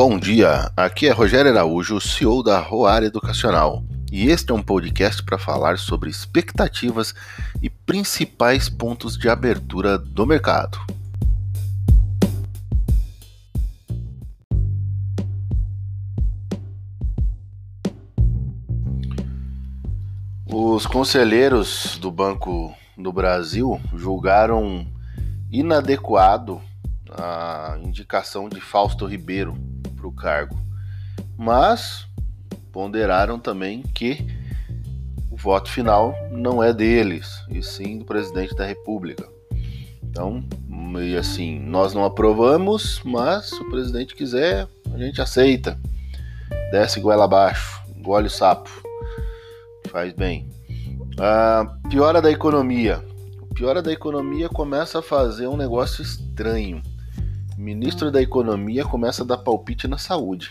Bom dia, aqui é Rogério Araújo, CEO da Roar Educacional, e este é um podcast para falar sobre expectativas e principais pontos de abertura do mercado. Os conselheiros do Banco do Brasil julgaram inadequado a indicação de Fausto Ribeiro para o cargo, mas ponderaram também que o voto final não é deles, e sim do presidente da República. Então, e assim, nós não aprovamos, mas se o presidente quiser, a gente aceita. Desce goela abaixo, engole o sapo. Faz bem. A piora da economia. O piora da economia começa a fazer um negócio estranho ministro da Economia começa a dar palpite na saúde.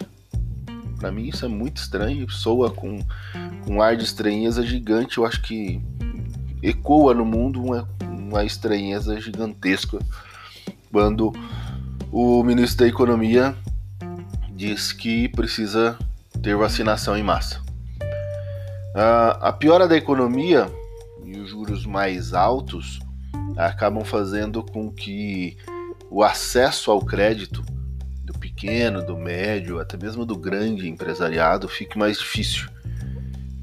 Para mim isso é muito estranho, soa com, com um ar de estranheza gigante. Eu acho que ecoa no mundo uma, uma estranheza gigantesca quando o ministro da Economia diz que precisa ter vacinação em massa. a piora da economia e os juros mais altos acabam fazendo com que o acesso ao crédito do pequeno, do médio, até mesmo do grande empresariado fique mais difícil.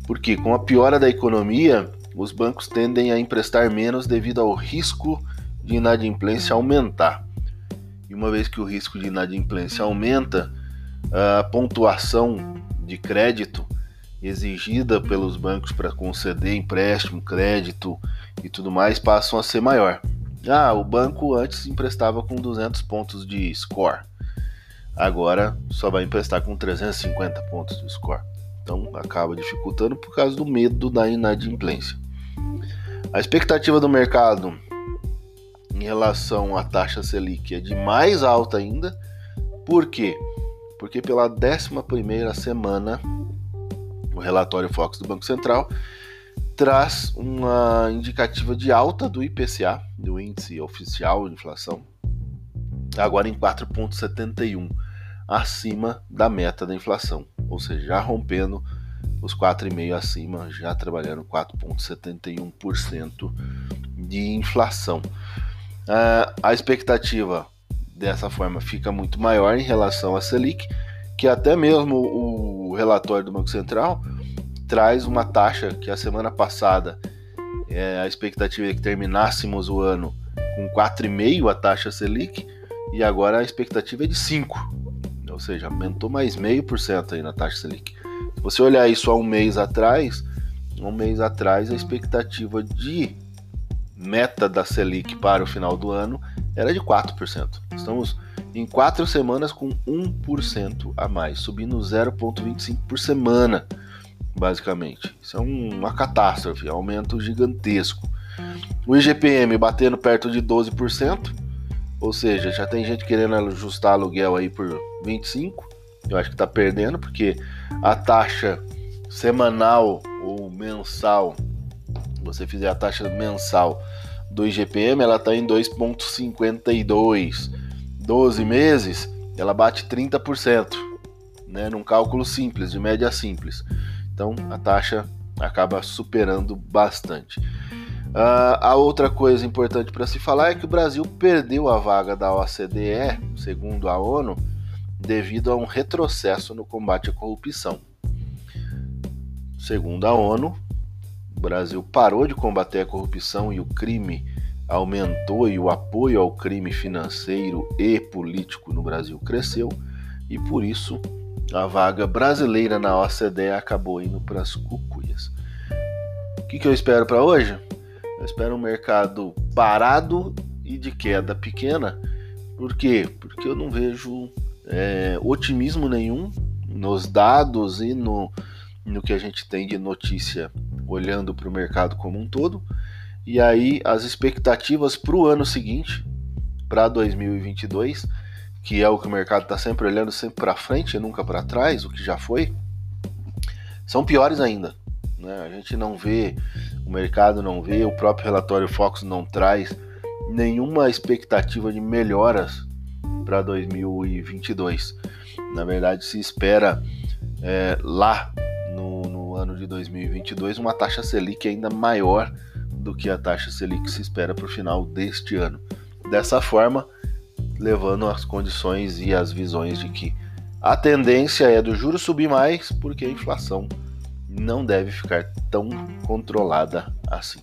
Porque com a piora da economia, os bancos tendem a emprestar menos devido ao risco de inadimplência aumentar. E uma vez que o risco de inadimplência aumenta, a pontuação de crédito exigida pelos bancos para conceder empréstimo, crédito e tudo mais passam a ser maior. Ah, o banco antes emprestava com 200 pontos de score. Agora só vai emprestar com 350 pontos de score. Então acaba dificultando por causa do medo da inadimplência. A expectativa do mercado em relação à taxa Selic é de mais alta ainda. Por quê? Porque pela 11 semana, o relatório Fox do Banco Central traz uma indicativa de alta do IPCA, do índice oficial de inflação, agora em 4,71, acima da meta da inflação, ou seja, já rompendo os 4,5 acima, já trabalhando 4,71% de inflação. Uh, a expectativa dessa forma fica muito maior em relação à Selic, que até mesmo o relatório do Banco Central traz uma taxa que a semana passada é, a expectativa é que terminássemos o ano com 4,5 a taxa Selic e agora a expectativa é de 5, ou seja, aumentou mais meio por cento aí na taxa Selic. Se você olhar isso há um mês atrás, um mês atrás a expectativa de meta da Selic para o final do ano era de 4%. Estamos em quatro semanas com 1% a mais, subindo 0,25 por semana basicamente. Isso é um, uma catástrofe, aumento gigantesco. O IGPM batendo perto de 12%, ou seja, já tem gente querendo ajustar aluguel aí por 25%. Eu acho que está perdendo, porque a taxa semanal ou mensal, você fizer a taxa mensal do IGPM, ela está em 2,52. 12 meses, ela bate 30%, né, num cálculo simples, de média simples. Então a taxa acaba superando bastante. Uh, a outra coisa importante para se falar é que o Brasil perdeu a vaga da OCDE, segundo a ONU, devido a um retrocesso no combate à corrupção. Segundo a ONU, o Brasil parou de combater a corrupção e o crime aumentou e o apoio ao crime financeiro e político no Brasil cresceu, e por isso a vaga brasileira na OCDE acabou indo para as cucuias. O que, que eu espero para hoje? Eu espero um mercado parado e de queda pequena. Por quê? Porque eu não vejo é, otimismo nenhum nos dados e no, no que a gente tem de notícia olhando para o mercado como um todo. E aí as expectativas para o ano seguinte, para 2022, que é o que o mercado está sempre olhando sempre para frente e nunca para trás, o que já foi, são piores ainda. Né? A gente não vê, o mercado não vê, o próprio relatório Fox não traz nenhuma expectativa de melhoras para 2022. Na verdade, se espera é, lá no, no ano de 2022 uma taxa Selic ainda maior do que a taxa Selic se espera para o final deste ano. Dessa forma, levando as condições e as visões de que a tendência é do juro subir mais, porque a inflação não deve ficar tão controlada assim.